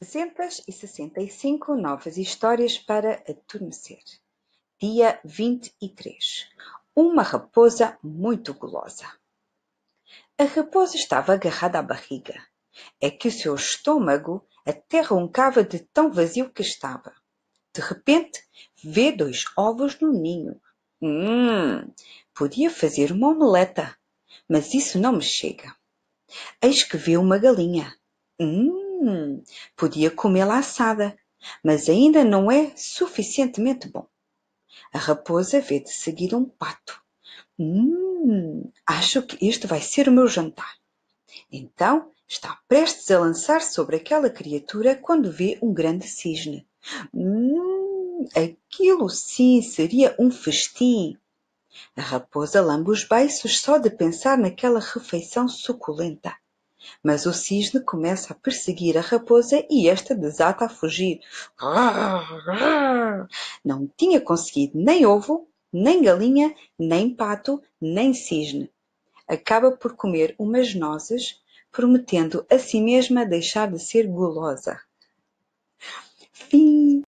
365 novas histórias para adormecer. Dia 23. Uma raposa muito gulosa. A raposa estava agarrada à barriga. É que o seu estômago até roncava de tão vazio que estava. De repente, vê dois ovos no ninho. Hum, podia fazer uma omeleta, mas isso não me chega. Eis que vê uma galinha. Hum, Podia comê-la assada, mas ainda não é suficientemente bom. A raposa vê de seguida um pato. Hum, acho que este vai ser o meu jantar. Então está prestes a lançar sobre aquela criatura quando vê um grande cisne. Hum, aquilo sim seria um festim. A raposa lambe os beiços só de pensar naquela refeição suculenta. Mas o cisne começa a perseguir a raposa e esta desata a fugir. Não tinha conseguido nem ovo, nem galinha, nem pato, nem cisne. Acaba por comer umas nozes, prometendo a si mesma deixar de ser gulosa. Fim.